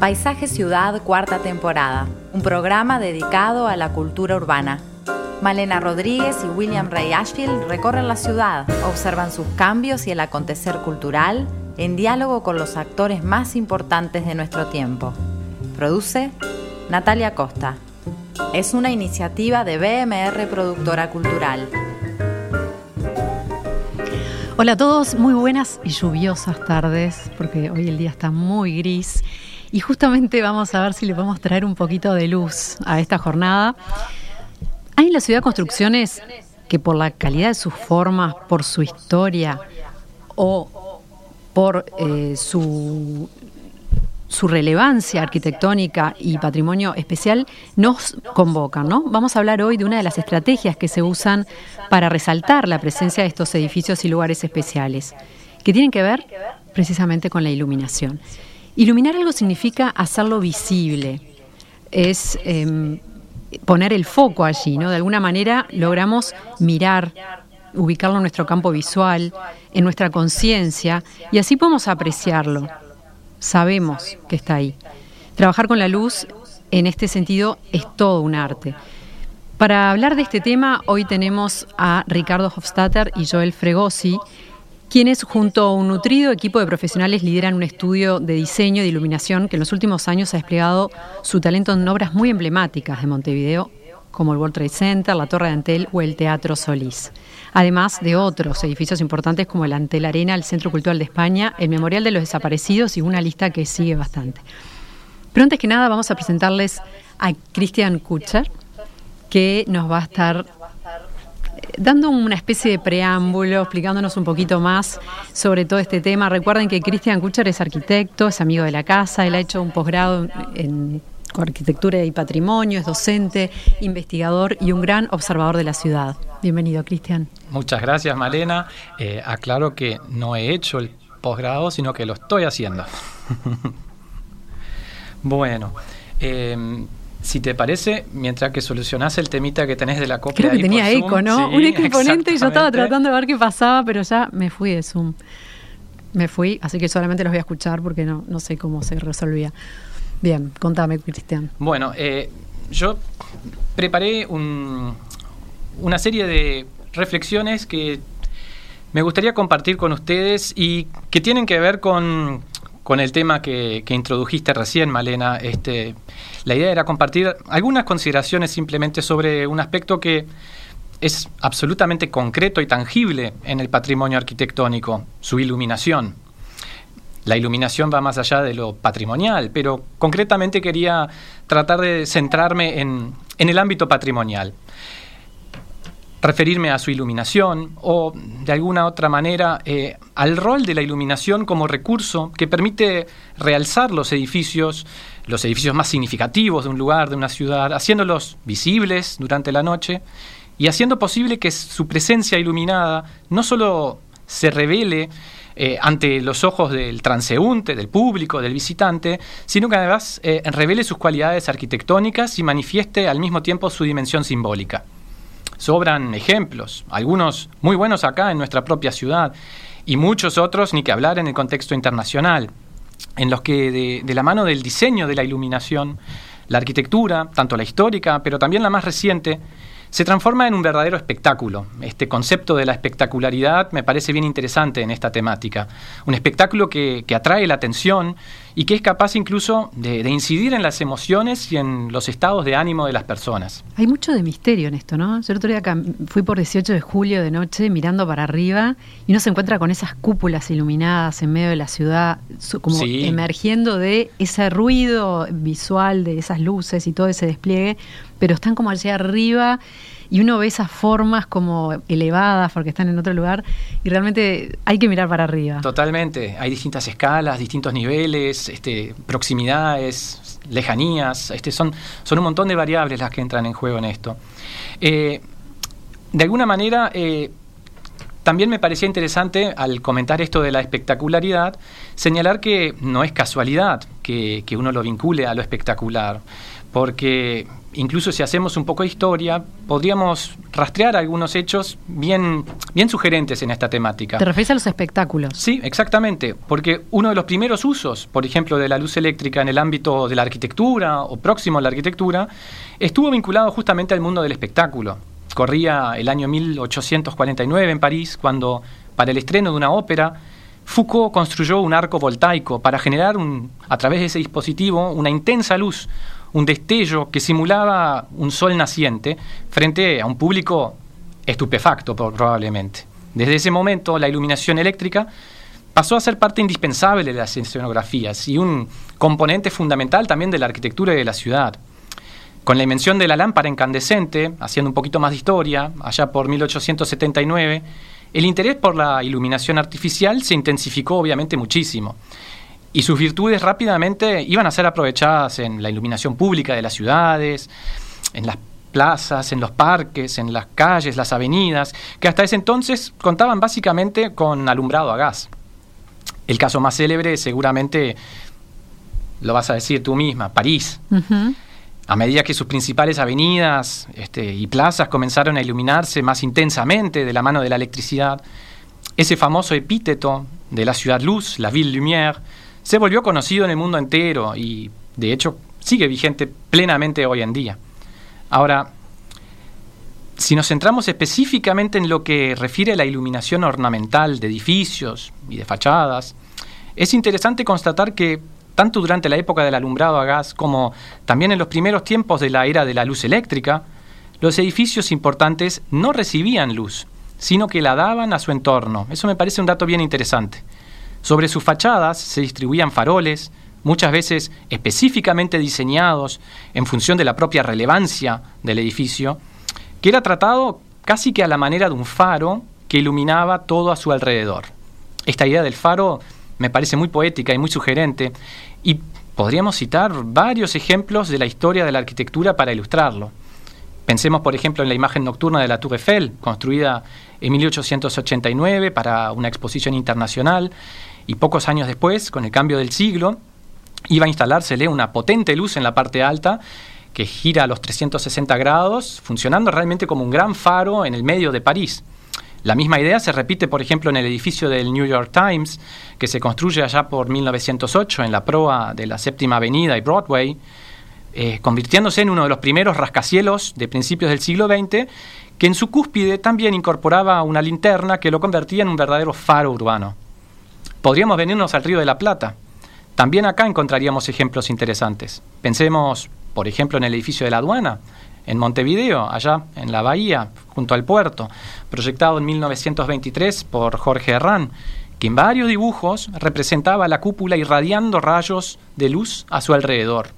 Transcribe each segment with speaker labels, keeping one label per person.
Speaker 1: Paisaje Ciudad, cuarta temporada, un programa dedicado a la cultura urbana. Malena Rodríguez y William Ray Ashfield recorren la ciudad, observan sus cambios y el acontecer cultural en diálogo con los actores más importantes de nuestro tiempo. Produce Natalia Costa. Es una iniciativa de BMR Productora Cultural.
Speaker 2: Hola a todos, muy buenas y lluviosas tardes, porque hoy el día está muy gris. Y justamente vamos a ver si le podemos traer un poquito de luz a esta jornada. Hay en la ciudad construcciones que por la calidad de sus formas, por su historia o por eh, su su relevancia arquitectónica y patrimonio especial nos convocan, ¿no? Vamos a hablar hoy de una de las estrategias que se usan para resaltar la presencia de estos edificios y lugares especiales, que tienen que ver precisamente con la iluminación. Iluminar algo significa hacerlo visible, es em, poner el foco allí, ¿no? De alguna manera logramos mirar, ubicarlo en nuestro campo visual, en nuestra conciencia, y así podemos apreciarlo sabemos que está ahí. Trabajar con la luz en este sentido es todo un arte. Para hablar de este tema, hoy tenemos a Ricardo Hofstadter y Joel Fregosi, quienes junto a un nutrido equipo de profesionales lideran un estudio de diseño de iluminación que en los últimos años ha desplegado su talento en obras muy emblemáticas de Montevideo, como el World Trade Center, la Torre de Antel o el Teatro Solís además de otros edificios importantes como el Antel Arena, el Centro Cultural de España, el Memorial de los Desaparecidos y una lista que sigue bastante. Pero antes que nada vamos a presentarles a Christian Kutcher, que nos va a estar dando una especie de preámbulo, explicándonos un poquito más sobre todo este tema. Recuerden que Christian Kutcher es arquitecto, es amigo de la casa, él ha hecho un posgrado en arquitectura y patrimonio, es docente, investigador y un gran observador de la ciudad. Bienvenido, Cristian.
Speaker 3: Muchas gracias, Malena. Eh, aclaro que no he hecho el posgrado, sino que lo estoy haciendo. bueno, em, si te parece, mientras que solucionás el temita que tenés de la copia.
Speaker 2: Creo que tenía eco, ¿no? un eco imponente y yo estaba tratando de ver qué pasaba, pero ya me fui de Zoom. Me fui, así que solamente los voy a escuchar porque no, no sé cómo se resolvía. Bien, contame, Cristian.
Speaker 3: Bueno, eh, yo preparé un, una serie de reflexiones que me gustaría compartir con ustedes y que tienen que ver con, el tema que, introdujiste recién, Malena. Este, la idea era compartir algunas consideraciones simplemente sobre un aspecto que es absolutamente concreto y tangible en el patrimonio arquitectónico, su iluminación. La iluminación va más allá de lo patrimonial, pero concretamente quería tratar de centrarme en, en el ámbito patrimonial referirme a su iluminación o de alguna otra manera eh, al rol de la iluminación como recurso que permite realzar los edificios, los edificios más significativos de un lugar, de una ciudad, haciéndolos visibles durante la noche y haciendo posible que su presencia iluminada no solo se revele eh, ante los ojos del transeúnte, del público, del visitante, sino que además eh, revele sus cualidades arquitectónicas y manifieste al mismo tiempo su dimensión simbólica sobran ejemplos, algunos muy buenos acá en nuestra propia ciudad y muchos otros, ni que hablar en el contexto internacional, en los que de, la mano del diseño de la iluminación, la arquitectura, tanto la histórica, pero también la más reciente, se transforma en un verdadero espectáculo. Este concepto de la espectacularidad me parece bien interesante en esta temática. Un espectáculo que, atrae la atención y que es capaz incluso de, incidir en las emociones y en los estados de ánimo de las personas.
Speaker 2: Hay mucho de misterio en esto, ¿no? Yo el otro día fui por 18 de julio de noche mirando para arriba y uno se encuentra con esas cúpulas iluminadas en medio de la ciudad, como emergiendo de ese ruido visual, de esas luces y todo ese despliegue pero están como allá arriba y uno ve esas formas como elevadas porque están en otro lugar y realmente hay que mirar para arriba.
Speaker 3: Totalmente, hay distintas escalas, distintos niveles, este, proximidades, lejanías, este, son, son un montón de variables las que entran en juego en esto. Eh, de alguna manera, eh, también me parecía interesante al comentar esto de la espectacularidad, señalar que no es casualidad que, que uno lo vincule a lo espectacular, porque incluso si hacemos un poco de historia, podríamos rastrear algunos hechos bien, bien sugerentes en esta temática.
Speaker 2: ¿Te refieres a los espectáculos?
Speaker 3: Sí, exactamente, porque uno de los primeros usos, por ejemplo, de la luz eléctrica en el ámbito de la arquitectura o próximo a la arquitectura, estuvo vinculado justamente al mundo del espectáculo. Corría el año 1849 en París, cuando para el estreno de una ópera, Foucault construyó un arco voltaico para generar un, a través de ese dispositivo una intensa luz, un destello que simulaba un sol naciente frente a un público estupefacto probablemente. Desde ese momento la iluminación eléctrica pasó a ser parte indispensable de las escenografías y un componente fundamental también de la arquitectura de la ciudad. Con la invención de la lámpara incandescente, haciendo un poquito más de historia, allá por 1879, el interés por la iluminación artificial se intensificó obviamente muchísimo y sus virtudes rápidamente iban a ser aprovechadas en la iluminación pública de las ciudades, en las plazas, en los parques, en las calles, las avenidas, que hasta ese entonces contaban básicamente con alumbrado a gas. El caso más célebre seguramente lo vas a decir tú misma, París. A medida que sus principales avenidas este, y plazas comenzaron a iluminarse más intensamente de la mano de la electricidad, ese famoso epíteto de la ciudad luz, la ville lumière, se volvió conocido en el mundo entero y de hecho sigue vigente plenamente hoy en día. Ahora, si nos centramos específicamente en lo que refiere a la iluminación ornamental de edificios y de fachadas, es interesante constatar que tanto durante la época del alumbrado a gas como también en los primeros tiempos de la era de la luz eléctrica, los edificios importantes no recibían luz, sino que la daban a su entorno. Eso me parece un dato bien interesante. Sobre sus fachadas se distribuían faroles, muchas veces específicamente diseñados en función de la propia relevancia del edificio, que era tratado casi que a la manera de un faro que iluminaba todo a su alrededor. Esta idea del faro me parece muy poética y muy sugerente, y podríamos citar varios ejemplos de la historia de la arquitectura para ilustrarlo. Pensemos, por ejemplo, en la imagen nocturna de la Tour Eiffel, construida en 1889 para una exposición internacional, y pocos años después, con el cambio del siglo, iba a instalársele una potente luz en la parte alta que gira a los 360 grados, funcionando realmente como un gran faro en el medio de París. La misma idea se repite, por ejemplo, en el edificio del New York Times, que se construye allá por 1908 en la proa de la Séptima Avenida y Broadway, eh, convirtiéndose en uno de los primeros rascacielos de principios del siglo XX, que en su cúspide también incorporaba una linterna que lo convertía en un verdadero faro urbano. Podríamos venirnos al Río de la Plata. También acá encontraríamos ejemplos interesantes. Pensemos, por ejemplo, en el edificio de la aduana, en Montevideo, allá en la bahía, junto al puerto, proyectado en 1923 por Jorge Herrán, que en varios dibujos representaba la cúpula irradiando rayos de luz a su alrededor.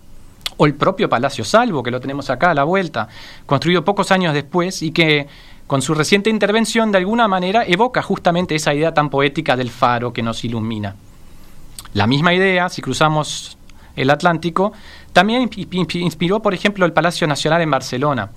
Speaker 3: O el propio Palacio Salvo, que lo tenemos acá a la vuelta, construido pocos años después y que con su reciente intervención de alguna manera evoca justamente esa idea tan poética del faro que nos ilumina. La misma idea, si cruzamos el Atlántico, también inspiró, por ejemplo, el Palacio Nacional en Barcelona.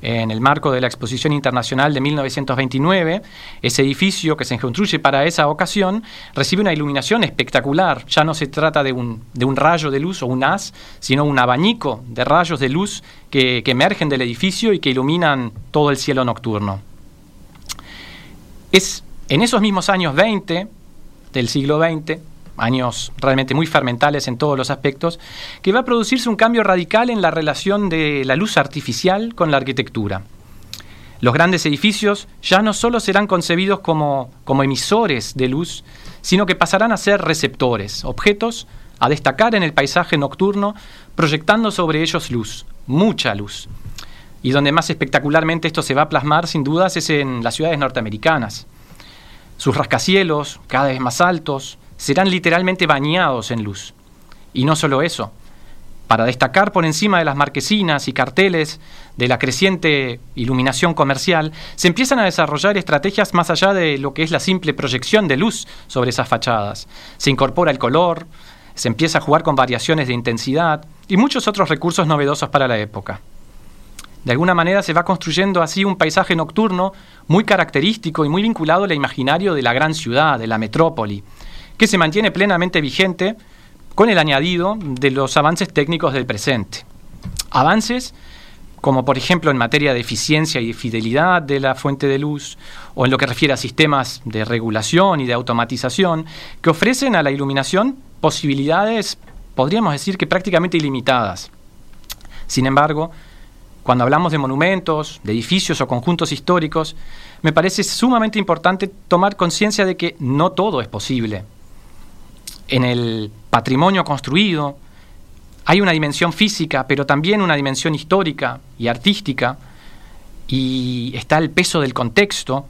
Speaker 3: En el marco de la Exposición Internacional de 1929, ese edificio que se construye para esa ocasión recibe una iluminación espectacular. Ya no se trata de un, de un rayo de luz o un haz, sino un abanico de rayos de luz que, que emergen del edificio y que iluminan todo el cielo nocturno. Es en esos mismos años 20 del siglo XX años realmente muy fermentales en todos los aspectos, que va a producirse un cambio radical en la relación de la luz artificial con la arquitectura. Los grandes edificios ya no solo serán concebidos como, como emisores de luz, sino que pasarán a ser receptores, objetos a destacar en el paisaje nocturno, proyectando sobre ellos luz, mucha luz. Y donde más espectacularmente esto se va a plasmar, sin dudas, es en las ciudades norteamericanas. Sus rascacielos, cada vez más altos, serán literalmente bañados en luz. Y no solo eso, para destacar por encima de las marquesinas y carteles de la creciente iluminación comercial, se empiezan a desarrollar estrategias más allá de lo que es la simple proyección de luz sobre esas fachadas. Se incorpora el color, se empieza a jugar con variaciones de intensidad y muchos otros recursos novedosos para la época. De alguna manera se va construyendo así un paisaje nocturno muy característico y muy vinculado al imaginario de la gran ciudad, de la metrópoli, que se mantiene plenamente vigente con el añadido de los avances técnicos del presente. Avances como por ejemplo en materia de eficiencia y fidelidad de la fuente de luz, o en lo que refiere a sistemas de regulación y de automatización, que ofrecen a la iluminación posibilidades, podríamos decir que prácticamente ilimitadas. Sin embargo, cuando hablamos de monumentos, de edificios o conjuntos históricos, me parece sumamente importante tomar conciencia de que no todo es posible. En el patrimonio construido, hay una dimensión física, pero también una dimensión histórica y artística, y está el peso del contexto,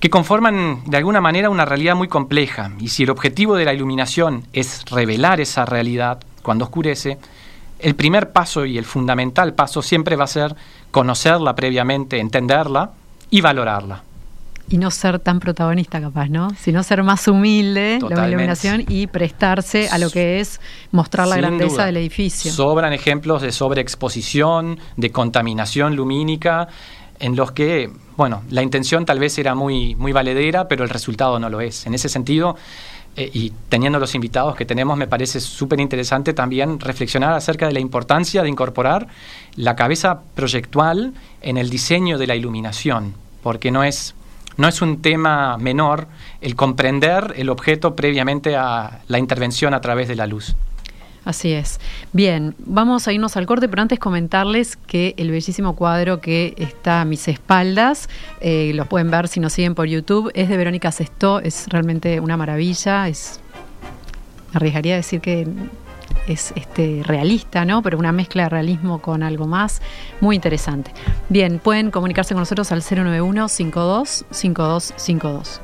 Speaker 3: que conforman de alguna manera una realidad muy compleja. Y si el objetivo de la iluminación es revelar esa realidad cuando oscurece, el primer paso y el fundamental paso siempre va a ser conocerla previamente, entenderla y valorarla
Speaker 2: y no ser tan protagonista capaz, ¿no? Sino ser más humilde, la iluminación y prestarse a lo que es mostrar la grandeza del edificio.
Speaker 3: Sobran ejemplos de sobreexposición, de contaminación lumínica, en los que, bueno, la intención tal vez era muy, muy valedera, pero el resultado no lo es. En ese sentido, eh, y teniendo los invitados que tenemos, me parece súper interesante también reflexionar acerca de la importancia de incorporar la cabeza proyectual en el diseño de la iluminación, porque no es no es un tema menor el comprender el objeto previamente a la intervención a través de la luz.
Speaker 2: Así es. Bien, vamos a irnos al corte, pero antes comentarles que el bellísimo cuadro que está a mis espaldas, eh, lo pueden ver si nos siguen por YouTube, es de Verónica Sestó, es realmente una maravilla, es, arriesgaría a decir que es este, realista, ¿no? Pero una mezcla de realismo con algo más, muy interesante. Bien, pueden comunicarse con nosotros al 091 52 5252.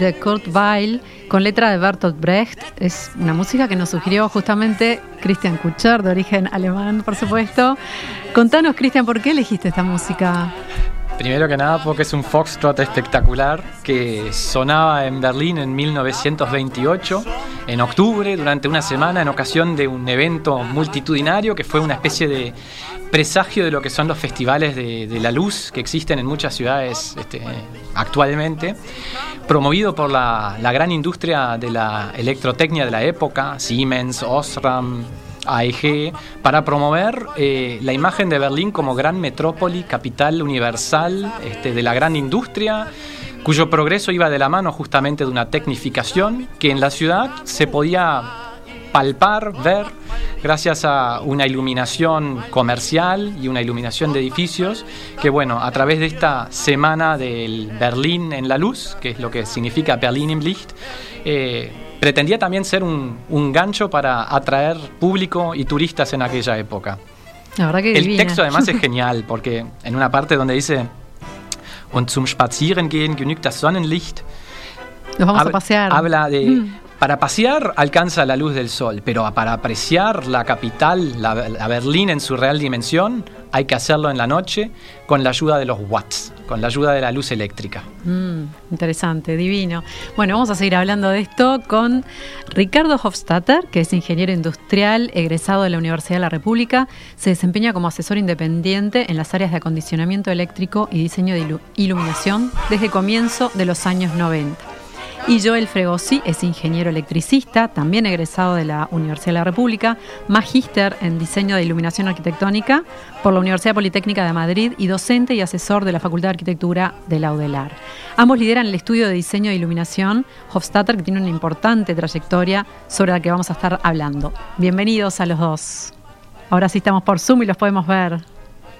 Speaker 2: De Kurt Weill con letra de Bertolt Brecht es una música que nos sugirió justamente Christian Kutscher, de origen alemán, por supuesto. Contanos, Christian, ¿por qué elegiste esta música?
Speaker 3: Primero que nada porque es un foxtrot espectacular que sonaba en Berlín en 1928, en octubre, durante una semana, en ocasión de un evento multitudinario que fue una especie de presagio de lo que son los festivales de, la luz que existen en muchas ciudades este, actualmente, promovido por la, gran industria de la electrotecnia de la época, Siemens, Osram, AEG, para promover eh, la imagen de Berlín como gran metrópoli, capital universal este, de la gran industria, cuyo progreso iba de la mano justamente de una tecnificación que en la ciudad se podía palpar, ver gracias a una iluminación comercial y una iluminación de edificios, que bueno, a través de esta semana del Berlín en la luz, que es lo que significa Berlin im Licht, eh, pretendía también ser un, gancho para atraer público y turistas en aquella época. El texto además es genial, porque en una parte donde dice, und zum Spazierengehen genügt das Sonnenlicht,
Speaker 2: nos vamos a pasear.
Speaker 3: Habla de mm. Para pasear alcanza la luz del sol, pero para apreciar la capital, la, Berlín en su real dimensión, hay que hacerlo en la noche con la ayuda de los watts, con la ayuda de la luz eléctrica.
Speaker 2: Mm, interesante, divino. Bueno, vamos a seguir hablando de esto con Ricardo Hofstadter, que es ingeniero industrial egresado de la Universidad de la República. Se desempeña como asesor independiente en las áreas de acondicionamiento eléctrico y diseño de iluminación desde comienzo de los años 90 Y Joel Fregosi es ingeniero electricista, también egresado de la Universidad de la República, magíster en diseño de iluminación arquitectónica por la Universidad Politécnica de Madrid y docente y asesor de la Facultad de Arquitectura de la UDELAR. Ambos lideran el estudio de diseño de iluminación Hofstadter, que tiene una importante trayectoria sobre la que vamos a estar hablando. Bienvenidos a los dos. Ahora sí estamos por Zoom y los podemos ver.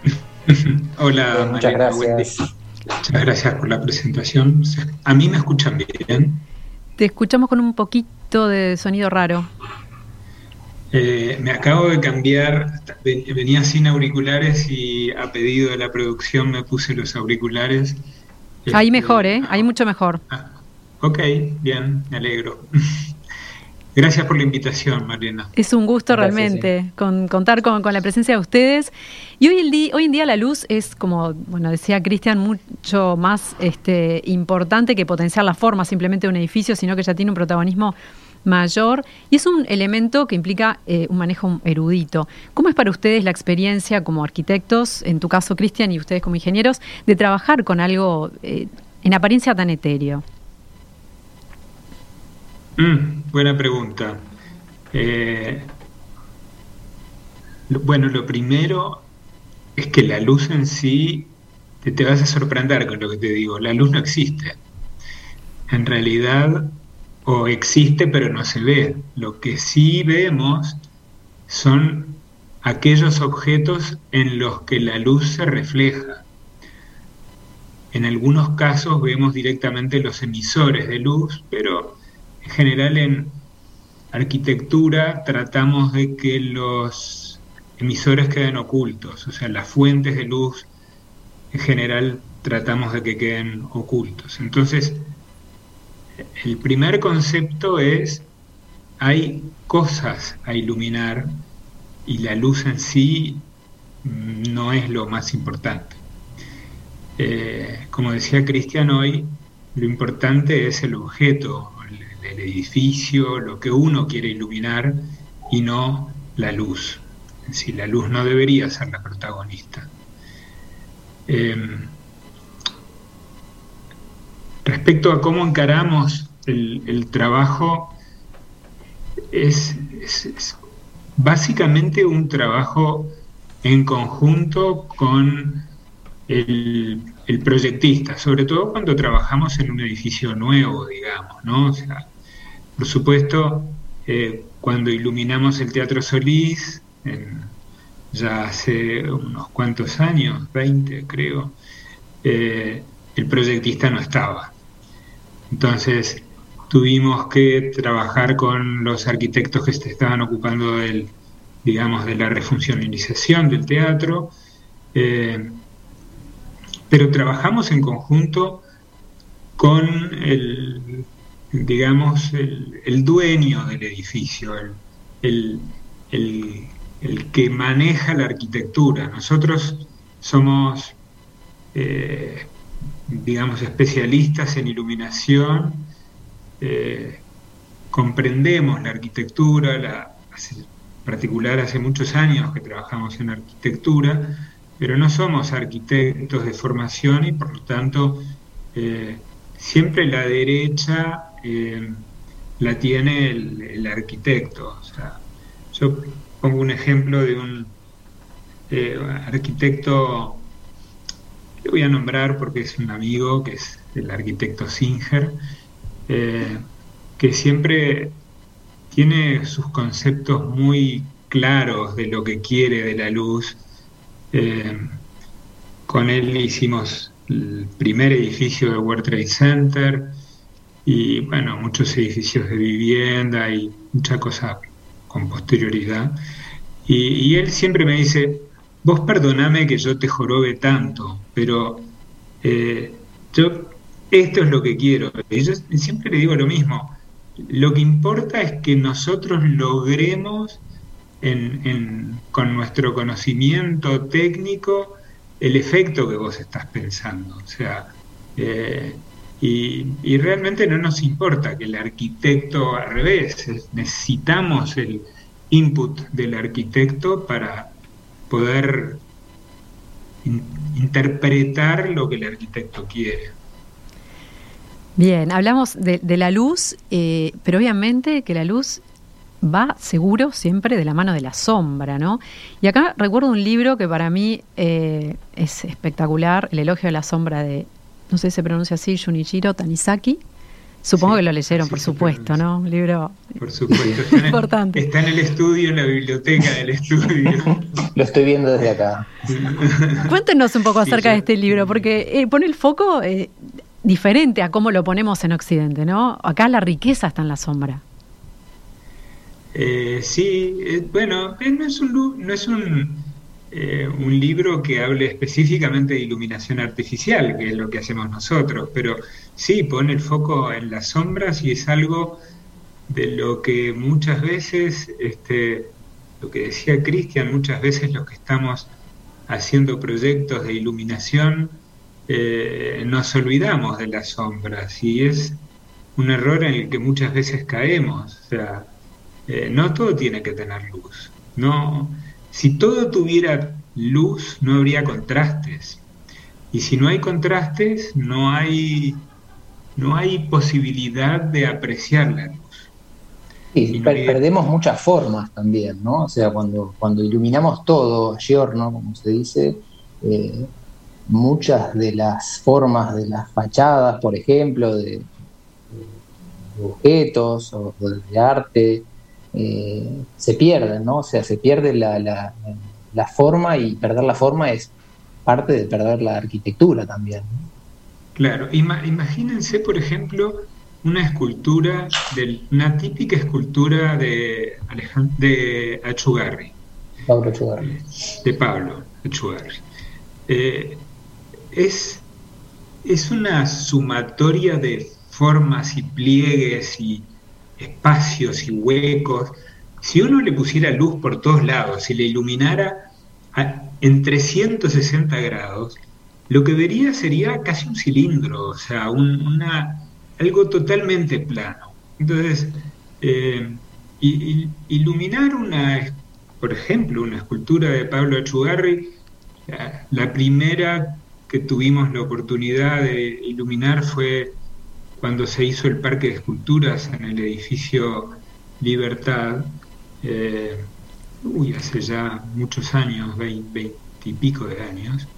Speaker 4: Hola,
Speaker 5: muchas gracias.
Speaker 4: Muchas gracias por la presentación. ¿A mí me escuchan bien?
Speaker 2: Te escuchamos con un poquito de sonido raro.
Speaker 4: Eh, me acabo de cambiar, venía sin auriculares y a pedido de la producción me puse los auriculares.
Speaker 2: Ahí este, mejor, ¿eh? Ahí mucho mejor.
Speaker 4: Ah, ok, bien, me alegro. Gracias por la invitación, Mariana.
Speaker 2: Es un gusto realmente contar con, la presencia de ustedes. Y hoy, el día, hoy en día la luz es, como bueno decía Cristian, mucho más este, importante que potenciar la forma simplemente de un edificio, sino que ya tiene un protagonismo mayor y es un elemento que implica eh, un manejo erudito. ¿Cómo es para ustedes la experiencia como arquitectos, en tu caso Cristian y ustedes como ingenieros, de trabajar con algo eh, en apariencia tan etéreo?
Speaker 4: Mm, buena pregunta. Eh, bueno, lo primero es que la luz en sí, te, te, vas a sorprender con lo que te digo, la luz no existe. En realidad, o existe pero no se ve. Lo que sí vemos son aquellos objetos en los que la luz se refleja. En algunos casos vemos directamente los emisores de luz, pero general en arquitectura tratamos de que los emisores queden ocultos, o sea, las fuentes de luz en general tratamos de que queden ocultos. Entonces, el primer concepto es, hay cosas a iluminar y la luz en sí no es lo más importante. Eh, como decía Cristian hoy, lo importante es el objeto, el edificio, lo que uno quiere iluminar y no la luz. Si la luz no debería ser la protagonista. Em, respecto a cómo encaramos el, trabajo, es, básicamente un trabajo en conjunto con el, el, proyectista, sobre todo cuando trabajamos en un edificio nuevo, digamos, ¿no? O sea, por supuesto, eh, cuando iluminamos el Teatro Solís, ya hace unos cuantos años, 20 creo, eh, el proyectista no estaba. Entonces tuvimos que trabajar con los arquitectos que se estaban ocupando del, digamos, de la refuncionalización del teatro, eh, pero trabajamos en conjunto con el digamos, el, dueño del edificio, el, que maneja la arquitectura. Nosotros somos, eh, digamos, especialistas en iluminación, eh, comprendemos la arquitectura, la, en particular hace muchos años que trabajamos en arquitectura, pero no somos arquitectos de formación y por lo tanto eh, siempre la derecha eh, la tiene el, arquitecto. O sea, yo pongo un ejemplo de un eh, arquitecto que voy a nombrar porque es un amigo, que es el arquitecto Singer, que siempre tiene sus conceptos muy claros de lo que quiere de la luz. Con él hicimos el primer edificio de World Trade Center, y bueno, muchos edificios de vivienda y mucha cosa con posterioridad. Y, él siempre me dice, vos perdoname que yo te jorobe tanto, pero eh, yo esto es lo que quiero. Y yo siempre le digo lo mismo, lo que importa es que nosotros logremos con nuestro conocimiento técnico el efecto que vos estás pensando. O sea, eh, y, realmente no nos importa que el arquitecto al revés, necesitamos el input del arquitecto para poder interpretar lo que el arquitecto quiere.
Speaker 2: Bien, hablamos de, la luz, eh, pero obviamente que la luz va seguro siempre de la mano de la sombra, ¿no? Y acá recuerdo un libro que para mí eh, es espectacular, El elogio de la sombra de, no sé si se pronuncia así, Junichiro Tanizaki. Supongo que lo leyeron, por supuesto, ¿no? Un libro
Speaker 4: por supuesto, importante. está en el estudio, en la biblioteca del estudio.
Speaker 5: lo estoy viendo desde acá.
Speaker 2: Cuéntenos un poco acerca de este libro, porque eh, pone el foco eh, diferente a cómo lo ponemos en Occidente, ¿no? Acá la riqueza está en la sombra.
Speaker 4: Eh, sí, eh, bueno, eh, no es un, no es un, un, libro que hable específicamente de iluminación artificial, que es lo que hacemos nosotros, pero sí pone el foco en las sombras y es algo de lo que muchas veces, este, lo que decía Cristian, muchas veces los que estamos haciendo proyectos de iluminación, nos olvidamos de las sombras y es un error en el que muchas veces caemos. O sea, eh, no todo tiene que tener luz. No, si todo tuviera luz, no habría contrastes. Y si no hay contrastes, no hay, no hay posibilidad de apreciar la luz.
Speaker 5: Y perdemos muchas formas también, ¿no? O sea, cuando, cuando iluminamos todo, giorno, como se dice, eh, muchas de las formas de las fachadas, por ejemplo, de, objetos o de arte, eh, se pierden, ¿no? O sea, se pierde la, la, forma y perder la forma es parte de perder la arquitectura también.
Speaker 4: Claro, imagínense, por ejemplo, una escultura, de, una típica escultura de, de Achugarri.
Speaker 5: Pablo Achugarri.
Speaker 4: De Pablo Achugarri. Eh, es, es una sumatoria de formas y pliegues y espacios y huecos, si uno le pusiera luz por todos lados, si le iluminara en 360 grados, lo que vería sería casi un cilindro, o sea, una, algo totalmente plano. Entonces, eh, iluminar una, por ejemplo, una escultura de Pablo Achugarri, la primera que tuvimos la oportunidad de iluminar fue cuando se hizo el parque de esculturas en el edificio Libertad, eh, hace ya muchos años, veinte y pico de años,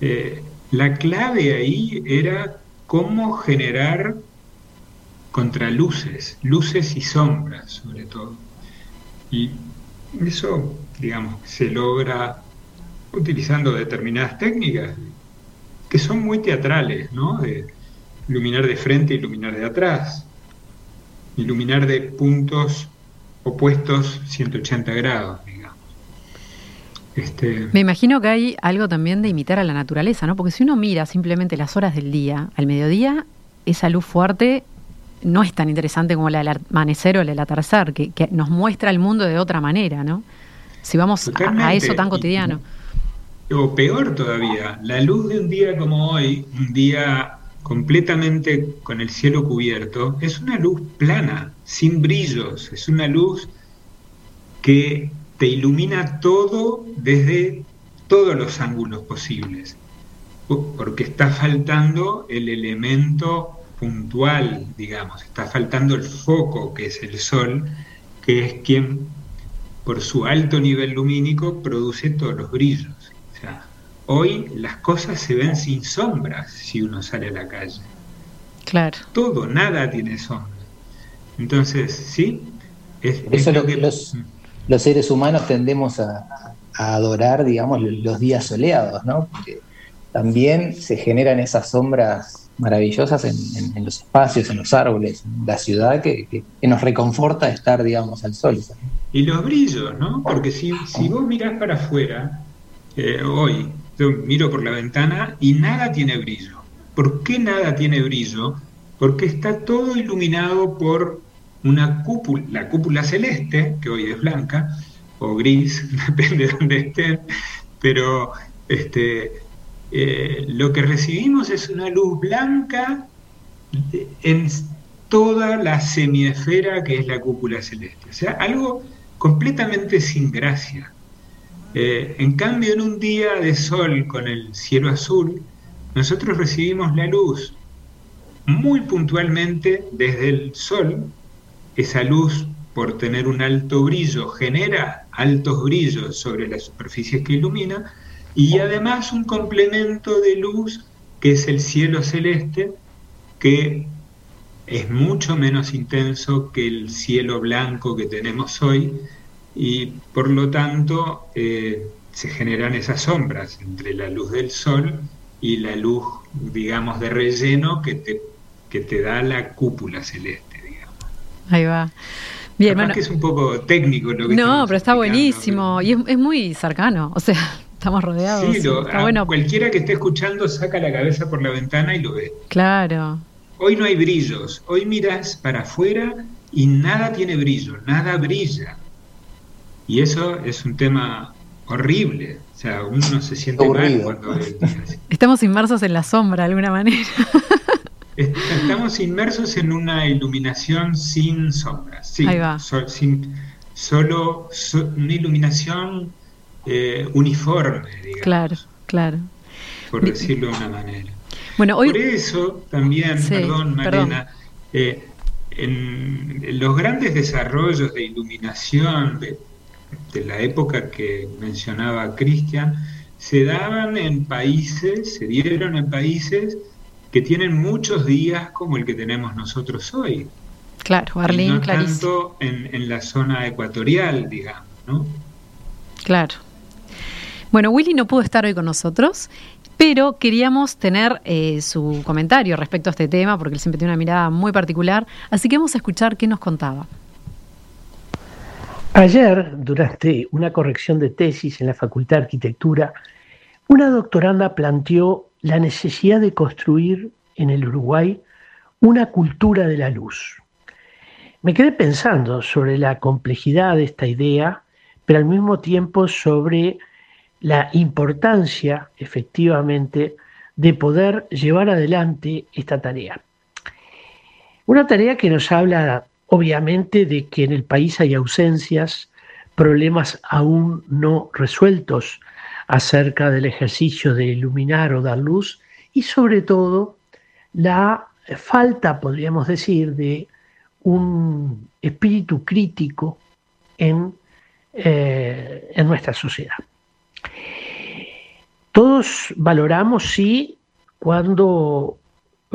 Speaker 4: eh, la clave ahí era cómo generar contraluces, luces y sombras sobre todo. Y eso, digamos, se logra utilizando determinadas técnicas que son muy teatrales, ¿no? Iluminar de frente, iluminar de atrás, iluminar de puntos opuestos 180 grados, digamos.
Speaker 2: Este... Me imagino que hay algo también de imitar a la naturaleza, ¿no? Porque si uno mira simplemente las horas del día, al mediodía, esa luz fuerte no es tan interesante como la del amanecer o la del atardecer, que, nos muestra el mundo de otra manera, ¿no? Si vamos a, eso tan cotidiano.
Speaker 4: o peor todavía, la luz de un día como hoy, un día completamente con el cielo cubierto, es una luz plana, sin brillos, es una luz que te ilumina todo desde todos los ángulos posibles, porque está faltando el elemento puntual, digamos, está faltando el foco que es el sol, que es quien por su alto nivel lumínico produce todos los brillos. Hoy las cosas se ven sin sombras si uno sale a la calle.
Speaker 2: Claro.
Speaker 4: Todo, nada tiene sombra. Entonces, sí,
Speaker 5: es, Eso lo que los, los, seres humanos tendemos a, adorar, digamos, los días soleados, ¿no? Porque también se generan esas sombras maravillosas en, los espacios, en los árboles, en la ciudad, que, nos reconforta estar, digamos, al sol.
Speaker 4: Y los brillos, ¿no? Porque si, si vos mirás para afuera, eh, hoy, yo miro por la ventana y nada tiene brillo. ¿Por qué nada tiene brillo? Porque está todo iluminado por una cúpula, la cúpula celeste, que hoy es blanca, o gris, depende de dónde estén, pero este, eh, lo que recibimos es una luz blanca en toda la semiesfera que es la cúpula celeste. O sea, algo completamente sin gracia. Eh, en cambio, en un día de sol con el cielo azul, nosotros recibimos la luz muy puntualmente desde el Sol, esa luz por tener un alto brillo genera altos brillos sobre las superficies que ilumina y además un complemento de luz que es el cielo celeste que es mucho menos intenso que el cielo blanco que tenemos hoy y por lo tanto eh, se generan esas sombras entre la luz del sol y la luz, digamos, de relleno que te, que te da la cúpula celeste, digamos.
Speaker 2: Ahí va. Bien,
Speaker 4: bueno, que es un poco técnico lo que
Speaker 2: No, pero está buenísimo y es, muy cercano, o sea, estamos rodeados.
Speaker 4: Sí, bueno. cualquiera que esté escuchando saca la cabeza por la ventana y lo ve.
Speaker 2: Claro.
Speaker 4: Hoy no hay brillos, hoy miras para afuera y nada tiene brillo, nada brilla. Y eso es un tema horrible. O sea, uno se siente mal cuando
Speaker 2: Estamos inmersos en la sombra de alguna manera.
Speaker 4: Estamos inmersos en una iluminación sin sombras. Sí,
Speaker 2: Ahí va.
Speaker 4: sin, solo una iluminación eh, uniforme, digamos.
Speaker 2: Claro, claro.
Speaker 4: Por decirlo de una manera.
Speaker 2: Bueno, hoy...
Speaker 4: Por eso también, perdón, Marina, eh, en los grandes desarrollos de iluminación, de de la época que mencionaba Cristian, se daban en países, se dieron en países que tienen muchos días como el que tenemos nosotros hoy.
Speaker 2: Claro, Berlín,
Speaker 4: no tanto en, la zona ecuatorial, digamos, ¿no?
Speaker 2: Claro. Bueno, Willy no pudo estar hoy con nosotros, pero queríamos tener eh, su comentario respecto a este tema, porque él siempre tiene una mirada muy particular, así que vamos a escuchar qué nos contaba.
Speaker 6: Ayer, durante una corrección de tesis en la Facultad de Arquitectura, una doctoranda planteó la necesidad de construir en el Uruguay una cultura de la luz. Me quedé pensando sobre la complejidad de esta idea, pero al mismo tiempo sobre la importancia, efectivamente, de poder llevar adelante esta tarea. Una tarea que nos habla obviamente de que en el país hay ausencias, problemas aún no resueltos acerca del ejercicio de iluminar o dar luz y sobre todo la falta, podríamos decir, de un espíritu crítico en, eh, en nuestra sociedad. Todos valoramos, sí, cuando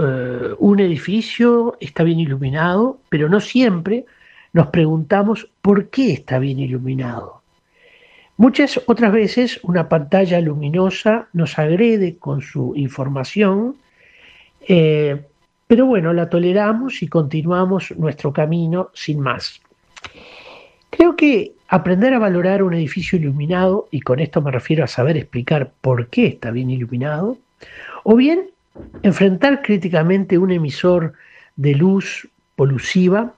Speaker 6: eh, un edificio está bien iluminado, pero no siempre nos preguntamos por qué está bien iluminado. Muchas otras veces una pantalla luminosa nos agrede con su información, eh, pero bueno, la toleramos y continuamos nuestro camino sin más. Creo que aprender a valorar un edificio iluminado, y con esto me refiero a saber explicar por qué está bien iluminado, o bien enfrentar críticamente un emisor de luz polusiva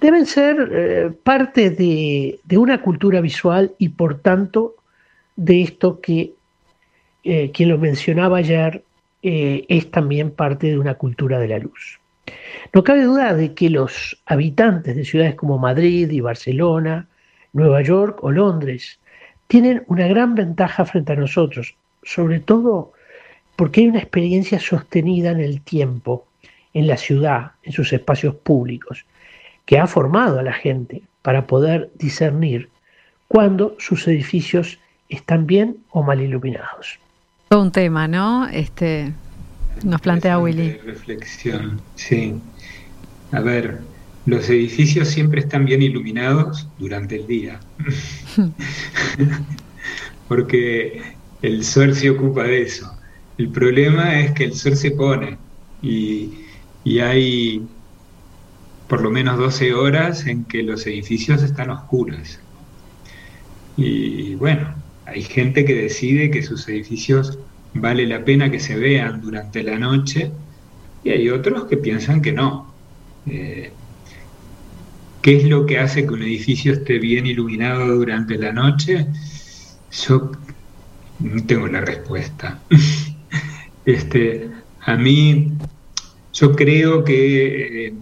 Speaker 6: deben ser eh, parte de, una cultura visual y por tanto de esto que eh, quien lo mencionaba ayer eh, es también parte de una cultura de la luz. No cabe duda de que los habitantes de ciudades como Madrid y Barcelona, Nueva York o Londres tienen una gran ventaja frente a nosotros, sobre todo porque hay una experiencia sostenida en el tiempo, en la ciudad, en sus espacios públicos, que ha formado a la gente para poder discernir cuando sus edificios están bien o mal iluminados.
Speaker 2: Todo un tema, ¿no? Este nos plantea Willy.
Speaker 4: Reflexión, sí. A ver, los edificios siempre están bien iluminados durante el día. Porque el sol se ocupa de eso. El problema es que el sol se pone y, hay por lo menos 12 horas en que los edificios están oscuros. Y bueno, hay gente que decide que sus edificios vale la pena que se vean durante la noche y hay otros que piensan que no. Eh, ¿Qué es lo que hace que un edificio esté bien iluminado durante la noche? Yo no tengo la respuesta. Este, a mí, yo creo que eh,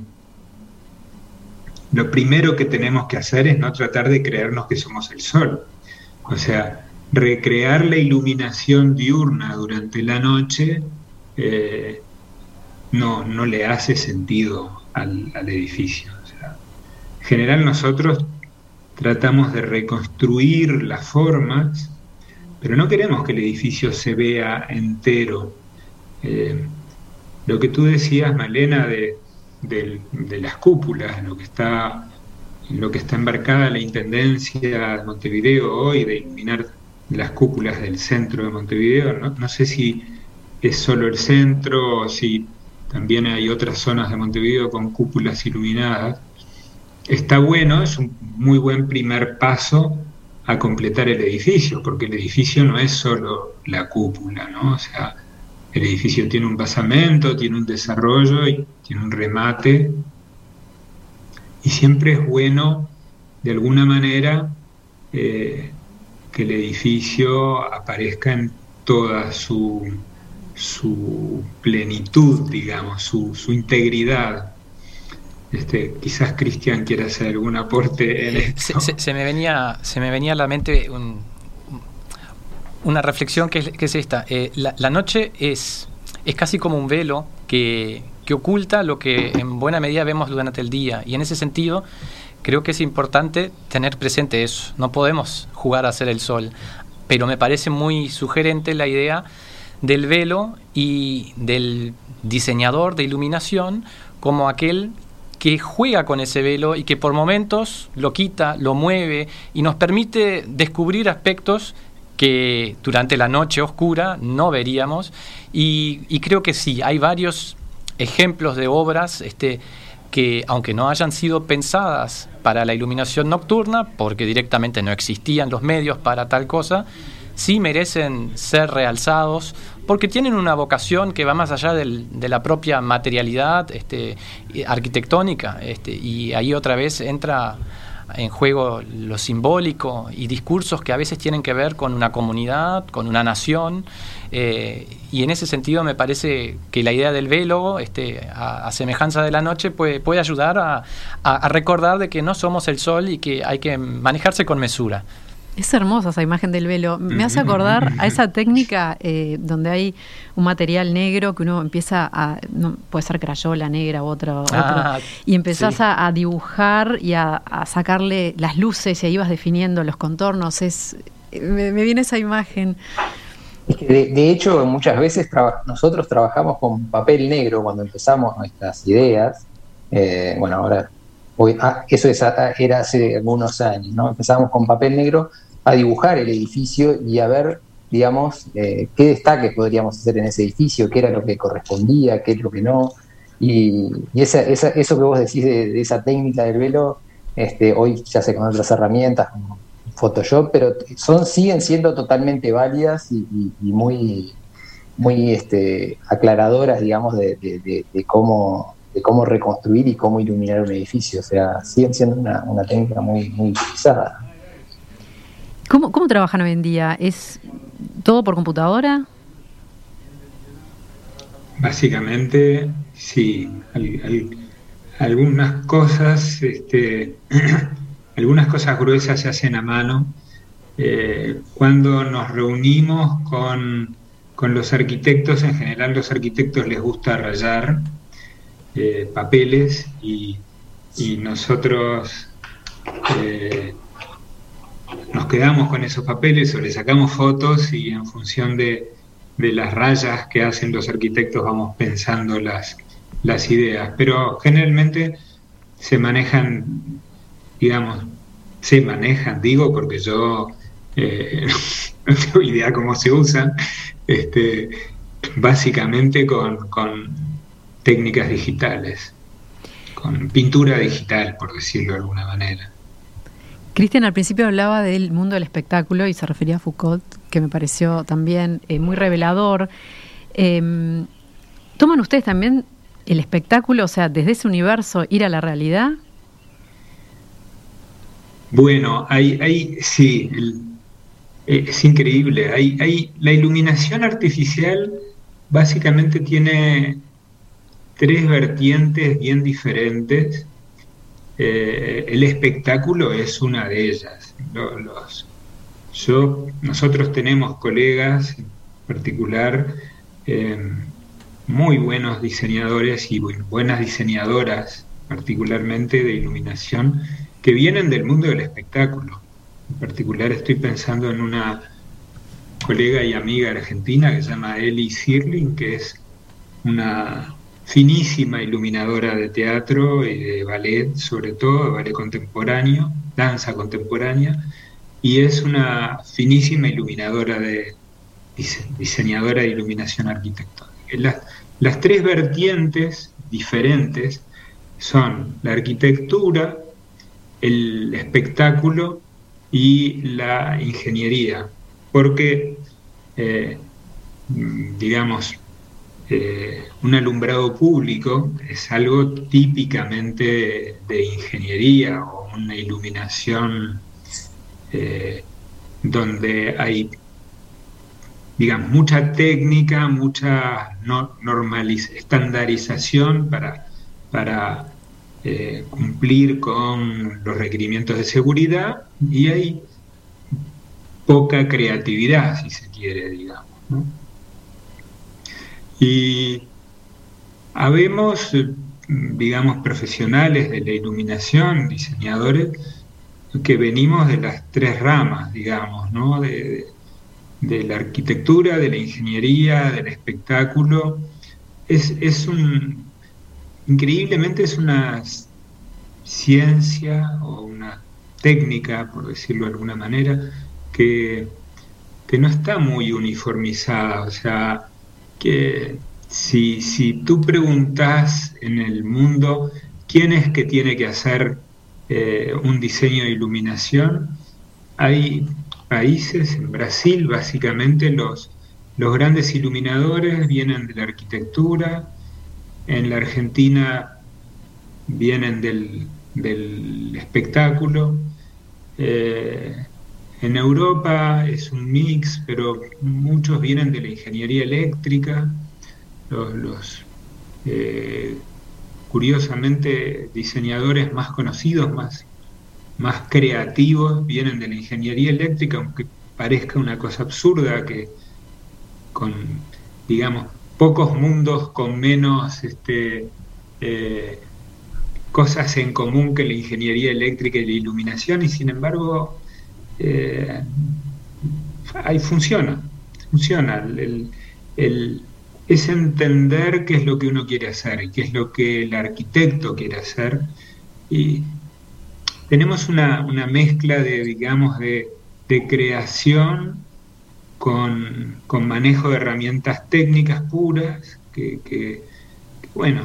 Speaker 4: lo primero que tenemos que hacer es no tratar de creernos que somos el sol. O sea, recrear la iluminación diurna durante la noche eh, no, no le hace sentido al, edificio. en general nosotros tratamos de reconstruir las formas, pero no queremos que el edificio se vea entero. Eh, lo que tú decías, Malena, de, las cúpulas, lo que está lo que está embarcada la Intendencia de Montevideo hoy de iluminar las cúpulas del centro de Montevideo, no, sé si es solo el centro o si también hay otras zonas de Montevideo con cúpulas iluminadas. Está bueno, es un muy buen primer paso a completar el edificio, porque el edificio no es solo la cúpula, ¿no? O sea, el edificio tiene un basamento, tiene un desarrollo y tiene un remate. Y siempre es bueno, de alguna manera, eh, que el edificio aparezca en toda su, su plenitud, digamos, su, su integridad. Este, quizás Cristian quiera hacer algún aporte en
Speaker 3: eh, esto. Se, me, venía, se me venía a la mente una reflexión que es, esta. Eh, la, noche es, es casi como un velo que, que oculta lo que en buena medida vemos durante el día. Y en ese sentido, creo que es importante tener presente eso. No podemos jugar a ser el sol, pero me parece muy sugerente la idea del velo y del diseñador de iluminación como aquel que juega con ese velo y que por momentos lo quita, lo mueve y nos permite descubrir aspectos que durante la noche oscura no veríamos. Y, creo que sí, hay varios ejemplos de obras este, que aunque no hayan sido pensadas para la iluminación nocturna, porque directamente no existían los medios para tal cosa, sí merecen ser realzados porque tienen una vocación que va más allá de la propia materialidad este, arquitectónica este, y ahí otra vez entra en juego lo simbólico y discursos que a veces tienen que ver con una comunidad, con una nación, eh, y en ese sentido me parece que la idea del velo, este, a, semejanza de la noche, puede, puede ayudar a, a, recordar de que no somos el sol y que hay que manejarse con mesura.
Speaker 2: Es hermosa esa imagen del velo. Me hace acordar a esa técnica eh, donde hay un material negro que uno empieza a, no, puede ser crayola negra u otro, ah, y empezás a, dibujar y a, sacarle las luces y ahí vas definiendo los contornos. Es, me, viene esa imagen.
Speaker 5: de, hecho, muchas veces nosotros trabajamos con papel negro cuando empezamos nuestras ideas. Eh, bueno, ahora ah, eso era hace algunos años, ¿no? Empezamos con papel negro a dibujar el edificio y a ver, digamos, eh, qué destaques podríamos hacer en ese edificio, qué era lo que correspondía, qué es lo que no. Y, esa, eso que vos decís de, esa técnica del velo, este, hoy ya se con otras herramientas como Photoshop, pero son, siguen siendo totalmente válidas y, muy, muy este, aclaradoras, digamos, de, cómo de cómo reconstruir y cómo iluminar un edificio. O sea, siguen siendo una, una técnica muy, muy utilizada.
Speaker 2: ¿Cómo, trabajan hoy en día? ¿Es todo por computadora?
Speaker 4: Básicamente, sí. algunas cosas, este, algunas cosas gruesas se hacen a mano. Eh, cuando nos reunimos con, los arquitectos, en general los arquitectos les gusta rayar eh, papeles y, nosotros eh, nos quedamos con esos papeles o le sacamos fotos y en función de, las rayas que hacen los arquitectos vamos pensando las, las ideas. Pero generalmente se manejan, digamos, se manejan, digo, porque yo eh, no tengo idea cómo se usan, este, básicamente con, con técnicas digitales, con pintura digital, por decirlo de alguna manera.
Speaker 2: Cristian al principio hablaba del mundo del espectáculo y se refería a Foucault, que me pareció también eh, muy revelador. Em, ¿Toman ustedes también el espectáculo, o sea, desde ese universo ir a la realidad?
Speaker 4: Bueno, hay, sí, eh, es increíble. Hay, hay, la iluminación artificial básicamente tiene tres vertientes bien diferentes eh, el espectáculo es una de ellas. Yo, nosotros tenemos colegas en particular eh, muy buenos diseñadores y buenas diseñadoras, particularmente de iluminación, que vienen del mundo del espectáculo. En particular estoy pensando en una colega y amiga argentina que se llama Eli Sirling, que es una finísima iluminadora de teatro y de ballet, sobre todo, ballet contemporáneo, danza contemporánea, y es una finísima iluminadora de diseñadora de iluminación arquitectónica. Las, las tres vertientes diferentes son la arquitectura, el espectáculo y la ingeniería, porque, eh, digamos, eh, un alumbrado público es algo típicamente de ingeniería o una iluminación eh, donde hay, digamos, mucha técnica, mucha no, estandarización para, eh, cumplir con los requerimientos de seguridad y hay poca creatividad, si se quiere, digamos. Y habemos, eh, digamos, profesionales de la iluminación, diseñadores, que venimos de las tres ramas, digamos, ¿no? De, la arquitectura, de la ingeniería, del espectáculo. Es, un, increíblemente es una ciencia o una técnica, por decirlo de alguna manera, que, que no está muy uniformizada. O sea, que si, si tú preguntas en el mundo quién es que tiene que hacer eh, un diseño de iluminación, hay países, en Brasil básicamente los, los grandes iluminadores vienen de la arquitectura, en la Argentina vienen del, espectáculo, eh, en Europa es un mix, pero muchos vienen de la ingeniería eléctrica, los, eh, curiosamente diseñadores más conocidos, más, más creativos, vienen de la ingeniería eléctrica, aunque parezca una cosa absurda que con, digamos, pocos mundos con menos este, eh, cosas en común que la ingeniería eléctrica y la iluminación, y sin embargo eh, ahí funciona, funciona. es entender qué es lo que uno quiere hacer y qué es lo que el arquitecto quiere hacer. Y tenemos una, mezcla de, digamos, de, creación con, manejo de herramientas técnicas puras, que, bueno,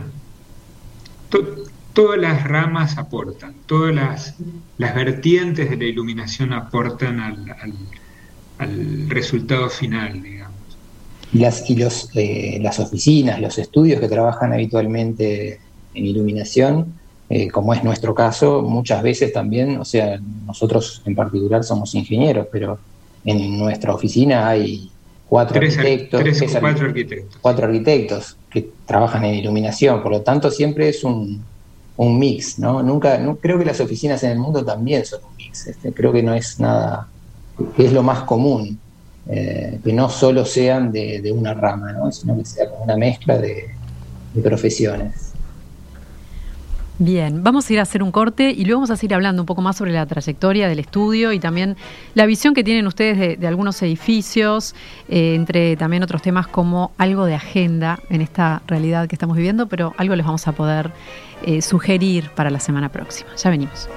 Speaker 4: todas las ramas aportan, todas las, vertientes de la iluminación aportan al, resultado final, digamos.
Speaker 5: Y, las, y los, eh, las oficinas, los estudios que trabajan habitualmente en iluminación, eh, como es nuestro caso, muchas veces también, o sea, nosotros en particular somos ingenieros, pero en nuestra oficina hay cuatro arquitectos, cuatro arquitectos. Cuatro arquitectos que trabajan en iluminación, por lo tanto siempre es un, un mix, ¿no? Nunca, no, creo que las oficinas en el mundo también son un mix. Este, creo que no es nada, es lo más común, eh, que no solo sean de, una rama, ¿no? Sino que sea una mezcla de, profesiones.
Speaker 2: Bien, vamos a ir a hacer un corte y luego vamos a seguir hablando un poco más sobre la trayectoria del estudio y también la visión que tienen ustedes de, algunos edificios, eh, entre también otros temas como algo de agenda en esta realidad que estamos viviendo, pero algo les vamos a poder eh, sugerir para la semana próxima. Ya venimos.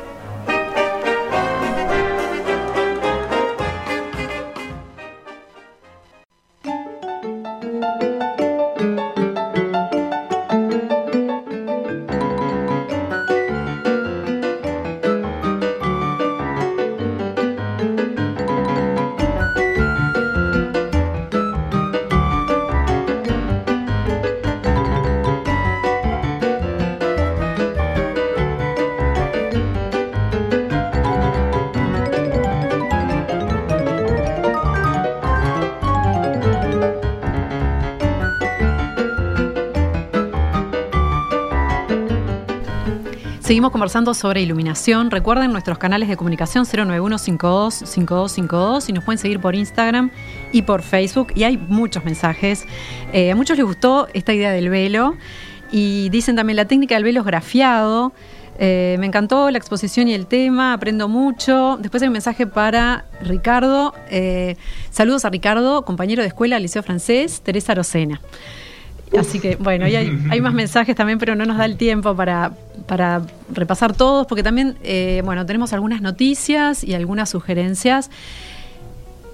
Speaker 2: Seguimos conversando sobre iluminación. Recuerden nuestros canales de comunicación 091525252 y nos pueden seguir por Instagram y por Facebook. Y hay muchos mensajes. Eh, a muchos les gustó esta idea del velo y dicen también la técnica del velo es grafiado. Eh, me encantó la exposición y el tema, aprendo mucho. Después hay un mensaje para Ricardo. Eh, saludos a Ricardo, compañero de escuela Liceo Francés, Teresa Rosena. Así que bueno, hay, hay, más mensajes también, pero no nos da el tiempo para, para repasar todos, porque también, eh, bueno, tenemos algunas noticias y algunas sugerencias.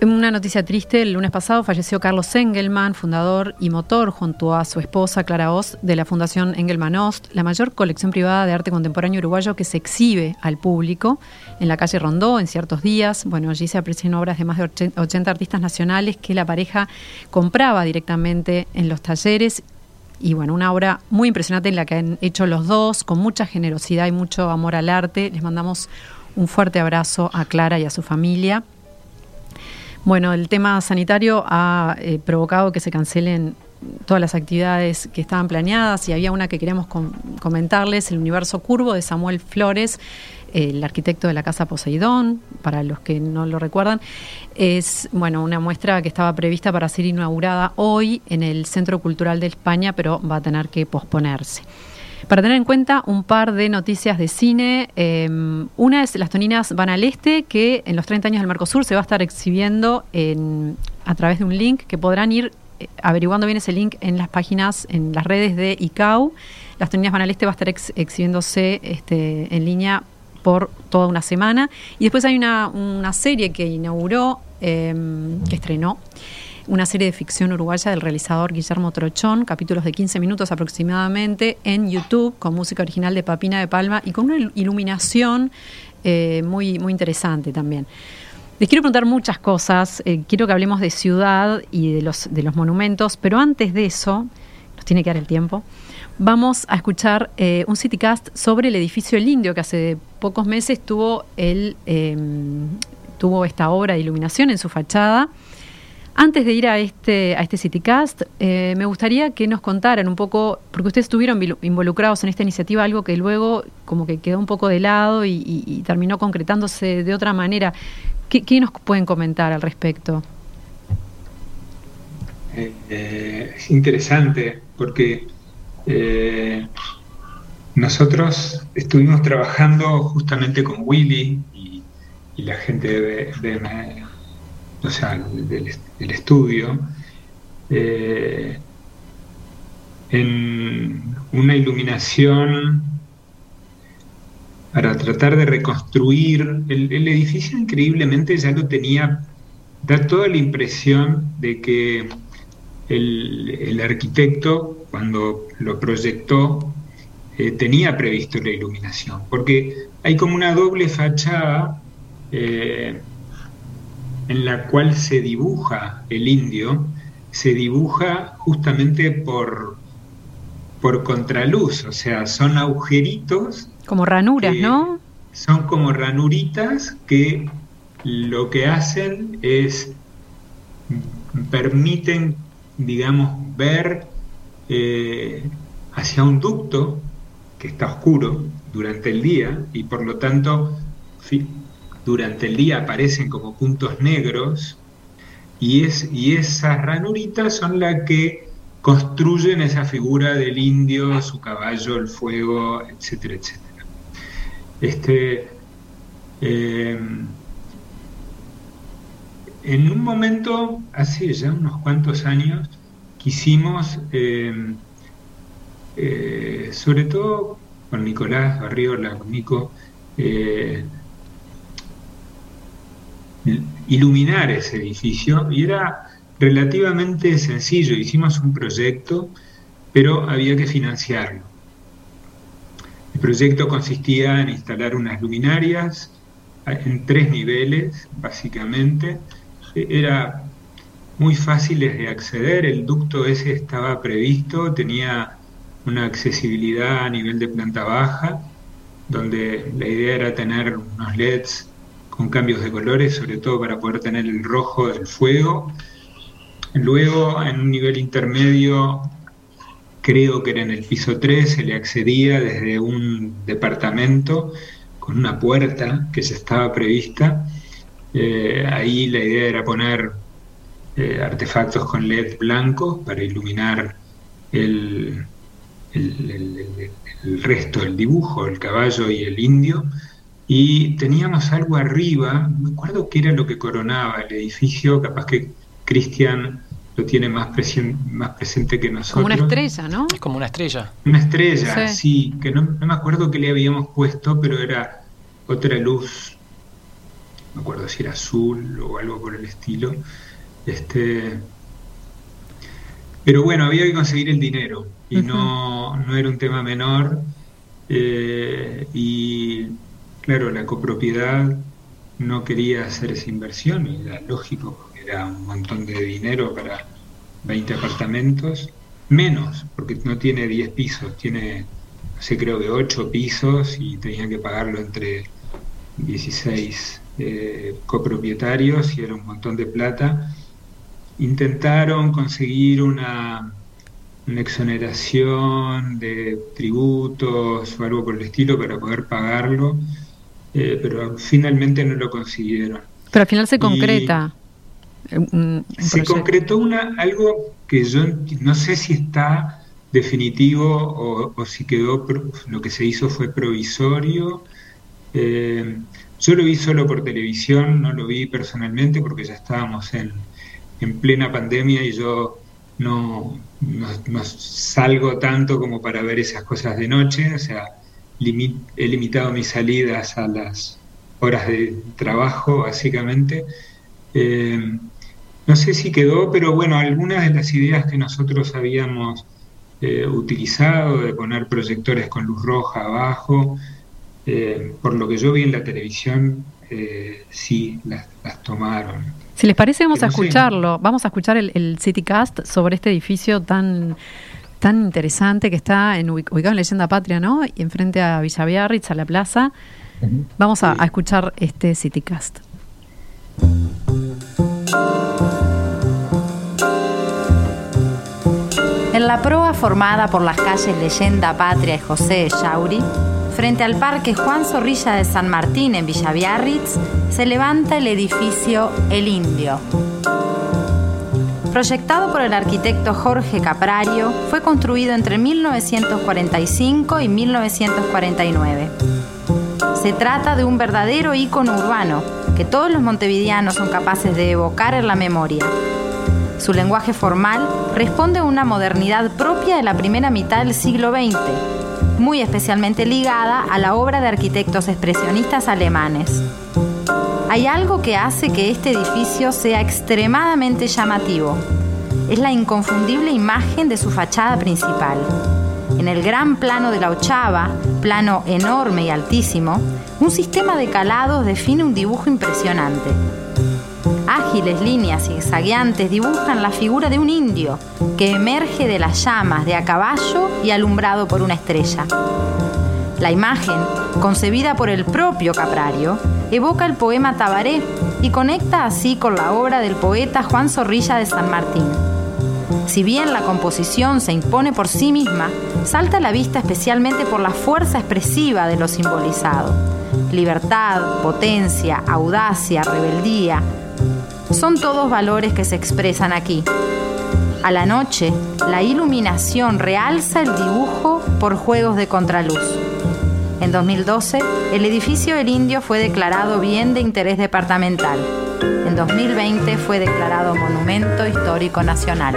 Speaker 2: Una noticia triste, el lunes pasado falleció Carlos Engelman, fundador y motor, junto a su esposa Clara Oz, de la Fundación Engelman Ost, la mayor colección privada de arte contemporáneo uruguayo que se exhibe al público en la calle Rondó en ciertos días. Bueno, allí se aprecian obras de más de 80 artistas nacionales que la pareja compraba directamente en los talleres y bueno, una obra muy impresionante en la que han hecho los dos, con mucha generosidad y mucho amor al arte. Les mandamos un fuerte abrazo a Clara y a su familia. Bueno, el tema sanitario ha eh, provocado que se cancelen todas las actividades que estaban planeadas y había una que queríamos comentarles, el universo curvo de Samuel Flores, el arquitecto de la Casa Poseidón, para los que no lo recuerdan, es bueno una muestra que estaba prevista para ser inaugurada hoy en el Centro Cultural de España, pero va a tener que posponerse. Para tener en cuenta un par de noticias de cine. Em, una es Las Toninas van al Este, que en los 30 años del Mercosur se va a estar exhibiendo a través de un link que podrán ir eh, averiguando bien ese link en las páginas, en las redes de ICAO. Las Toninas van al Este va a estar exhibiéndose este, en línea por toda una semana. Y después hay una, serie que inauguró, em, que estrenó, una serie de ficción uruguaya del realizador Guillermo Trochón, capítulos de 15 minutos aproximadamente, en YouTube, con música original de Papina de Palma y con una iluminación eh, muy, muy interesante también. Les quiero preguntar muchas cosas, eh, quiero que hablemos de ciudad y de los, de los monumentos, pero antes de eso, nos tiene que dar el tiempo, vamos a escuchar eh, un citycast sobre el edificio El Indio, que hace pocos meses tuvo, el, em, tuvo esta obra de iluminación en su fachada antes de ir a este, a este CityCast, eh, me gustaría que nos contaran un poco, porque ustedes estuvieron involucrados en esta iniciativa, algo que luego como que quedó un poco de lado y, terminó concretándose de otra manera. ¿Qué, nos pueden comentar al respecto?
Speaker 4: Eh, eh, es interesante porque nosotros estuvimos trabajando justamente con Willy y, la gente de o sea, del, estudio, eh, en una iluminación para tratar de reconstruir. El, edificio increíblemente ya lo tenía, da toda la impresión de que el, arquitecto, cuando lo proyectó, eh, tenía previsto la iluminación, porque hay como una doble fachada. Eh, en la cual se dibuja el indio, se dibuja justamente por, por contraluz, o sea, son agujeritos.
Speaker 2: Como ranuras, ¿no?
Speaker 4: Son como ranuritas que lo que hacen es permiten, digamos, ver eh, hacia un ducto que está oscuro durante el día y por lo tanto durante el día aparecen como puntos negros y, es, y esas ranuritas son las que construyen esa figura del indio, su caballo, el fuego, etcétera, etcétera. Este, em, en un momento, hace ya unos cuantos años, quisimos, em, eh, sobre todo con Nicolás Barriola, con Nico, eh, iluminar ese edificio y era relativamente sencillo. Hicimos un proyecto, pero había que financiarlo. El proyecto consistía en instalar unas luminarias en tres niveles, básicamente. Era muy fáciles de acceder, el ducto ese estaba previsto, tenía una accesibilidad a nivel de planta baja, donde la idea era tener unos LEDs con cambios de colores, sobre todo para poder tener el rojo del fuego. Luego, en un nivel intermedio, creo que era en el piso 3, se le accedía desde un departamento con una puerta que ya estaba prevista. Eh, ahí la idea era poner eh, artefactos con LED blanco para iluminar el, el, resto del dibujo, el caballo y el indio. Y teníamos algo arriba, no me acuerdo qué era lo que coronaba el edificio, capaz que Cristian lo tiene más, más presente que nosotros.
Speaker 2: Como una estrella, ¿no?
Speaker 3: Es como una estrella.
Speaker 4: Una estrella, sí, que no, me acuerdo qué le habíamos puesto, pero era otra luz, no me acuerdo si era azul o algo por el estilo. Este, pero bueno, había que conseguir el dinero y no, no era un tema menor. Eh, y claro, la copropiedad no quería hacer esa inversión y era lógico porque era un montón de dinero para 20 apartamentos. Menos, porque no tiene 10 pisos, tiene, no creo que 8 pisos y tenía que pagarlo entre 16 eh, copropietarios y era un montón de plata. Intentaron conseguir una exoneración de tributos o algo por el estilo para poder pagarlo, eh, pero finalmente no lo consiguieron.
Speaker 2: Pero al final se concreta.
Speaker 4: se concretó una, algo que yo no sé si está definitivo o, si quedó, lo que se hizo fue provisorio. Eh, yo lo vi solo por televisión, no lo vi personalmente porque ya estábamos en, en plena pandemia y yo no, no, salgo tanto como para ver esas cosas de noche, o sea, he limitado mis salidas a las horas de trabajo, básicamente. Eh, no sé si quedó, pero bueno, algunas de las ideas que nosotros habíamos eh, utilizado, de poner proyectores con luz roja abajo, eh, por lo que yo vi en la televisión, sí, las, las tomaron.
Speaker 2: Si les parece, vamos a escucharlo. Vamos a escuchar el, el Citycast sobre este edificio tan tan interesante que está en, ubicado en Leyenda Patria, ¿no? Y enfrente a Villa Biarritz, a la plaza. Vamos a, a, escuchar este Citycast.
Speaker 1: En la proa formada por las calles Leyenda Patria y José Chauri, Frente al Parque Juan Zorrilla de San Martín en Villa Biarritz se levanta el edificio El Indio. Proyectado por el arquitecto Jorge Caprario, fue construido entre 1945 y 1949. Se trata de un verdadero ícono urbano que todos los montevideanos son capaces de evocar en la memoria. Su lenguaje formal responde a una modernidad propia de la primera mitad del siglo XX muy especialmente ligada a la obra de arquitectos expresionistas alemanes. Hay algo que hace que este edificio sea extremadamente llamativo. Es la inconfundible imagen de su fachada principal. En el gran plano de la ochava, plano enorme y altísimo, un sistema de calados define un dibujo impresionante. Ágiles líneas zigzagueantes dibujan la figura de un indio que emerge de las llamas de a caballo y alumbrado por una estrella. La imagen, concebida por el propio Caprario, evoca el poema Tabaré y conecta así con la obra del poeta Juan Zorrilla de San Martín. Si bien la composición se impone por sí misma, salta a la vista especialmente por la fuerza expresiva de lo simbolizado. Libertad, potencia, audacia, rebeldía, son todos valores que se expresan aquí. A la noche, la iluminación realza el dibujo por juegos de contraluz. En 2012, el edificio El Indio fue declarado bien de interés departamental. En 2020 fue declarado Monumento Histórico Nacional.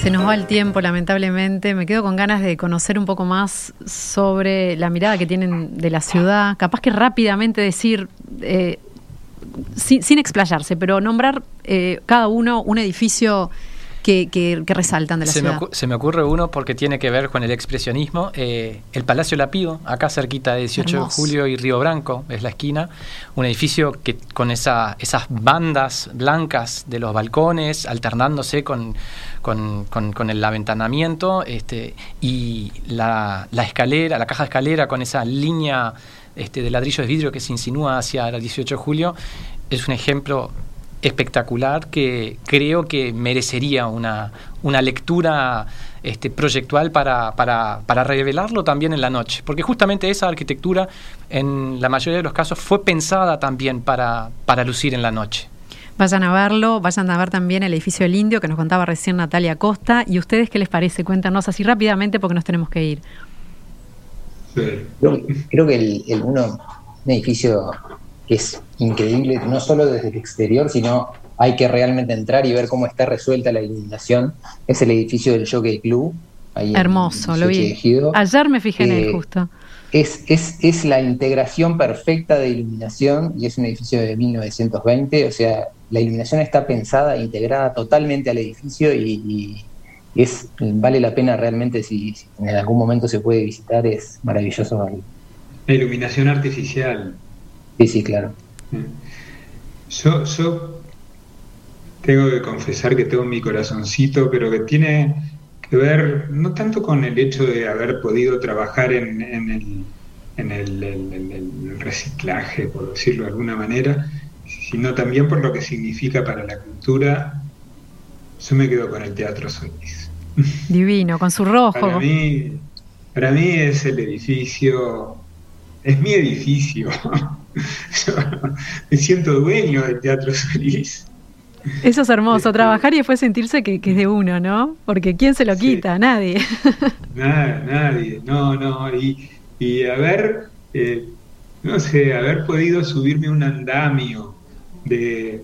Speaker 2: Se nos va el tiempo, lamentablemente. Me quedo con ganas de conocer un poco más sobre la mirada que tienen de la ciudad. Capaz que rápidamente decir, eh, sin, explayarse, pero nombrar eh, cada uno un edificio que, resaltan de la
Speaker 3: se
Speaker 2: ciudad.
Speaker 3: Me se me ocurre uno porque tiene que ver con el expresionismo. Eh, el Palacio Lapido, acá cerquita de 18 de julio y Río Branco, es la esquina. Un edificio que con esa, esas bandas blancas de los balcones, alternándose con, con, el aventanamiento este, y la, escalera, la caja de escalera con esa línea este, de ladrillo de vidrio que se insinúa hacia el 18 de julio, es un ejemplo espectacular que creo que merecería una, una lectura este, proyectual para, para, para, revelarlo también en la noche. Porque justamente esa arquitectura, en la mayoría de los casos, fue pensada también para, para lucir en la noche.
Speaker 2: Vayan a verlo, vayan a ver también el edificio del Indio que nos contaba recién Natalia Costa. ¿Y ustedes qué les parece? Cuéntanos así rápidamente porque nos tenemos que ir.
Speaker 5: Creo, que el, el uno, un edificio es increíble, no solo desde el exterior, sino hay que realmente entrar y ver cómo está resuelta la iluminación. Es el edificio del Jockey Club.
Speaker 2: Hermoso, lo vi. Ayer me fijé en él justo.
Speaker 5: Es, es, es, la integración perfecta de iluminación y es un edificio de 1920, o sea, la iluminación está pensada, e integrada totalmente al edificio y, es vale la pena realmente si, en algún momento se puede visitar, es maravilloso.
Speaker 4: La iluminación artificial.
Speaker 5: Sí, sí, claro.
Speaker 4: Yo, yo tengo que confesar que tengo mi corazoncito, pero que tiene que ver no tanto con el hecho de haber podido trabajar en, el, en el, reciclaje, por decirlo de alguna manera, sino también por lo que significa para la cultura. Yo me quedo con el Teatro Solís.
Speaker 2: Divino, con su rojo.
Speaker 4: Para mí, para mí es el edificio, es mi edificio. me siento dueño del Teatro Solís.
Speaker 2: Eso es hermoso, trabajar y después sentirse que, es de uno, ¿no? Porque ¿quién se lo quita? Nadie.
Speaker 4: Nada, nadie, no, no. Y, y haber, eh, no sé, haber podido subirme un andamio de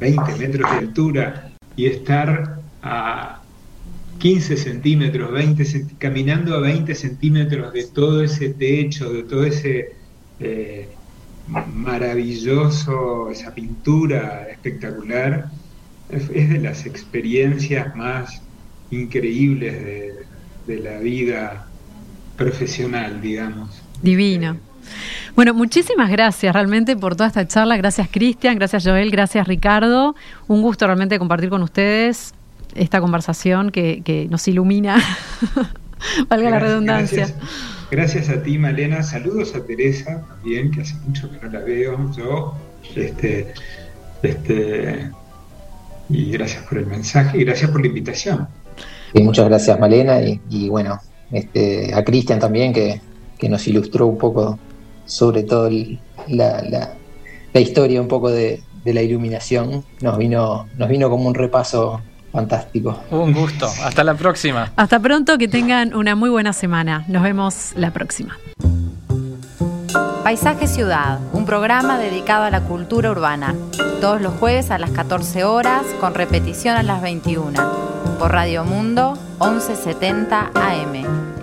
Speaker 4: 20 metros de altura y estar a 15 centímetros, 20 caminando a 20 centímetros de todo ese techo, de todo ese eh, maravilloso, esa pintura espectacular, es, de las experiencias más increíbles de, de la vida profesional, digamos.
Speaker 2: Divino. Bueno, muchísimas gracias realmente por toda esta charla. Gracias Cristian, gracias Joel, gracias Ricardo. Un gusto realmente compartir con ustedes esta conversación que, nos ilumina. Valga la redundancia.
Speaker 4: Gracias, a ti, Malena. Saludos a Teresa también, que hace mucho que no la veo. Yo, este, este, y gracias por el mensaje y gracias por la invitación.
Speaker 5: Y muchas gracias, Malena, y, bueno, este, a Cristian también, que, que nos ilustró un poco sobre todo la, la, historia un poco de, de, la iluminación. Nos vino, nos vino como un repaso fantástico.
Speaker 3: Un gusto. Hasta la próxima.
Speaker 2: Hasta pronto, que tengan una muy buena semana. Nos vemos la próxima.
Speaker 1: Paisaje Ciudad, un programa dedicado a la cultura urbana. Todos los jueves a las 14 horas, con repetición a las 21. Por Radio Mundo, 1170 AM.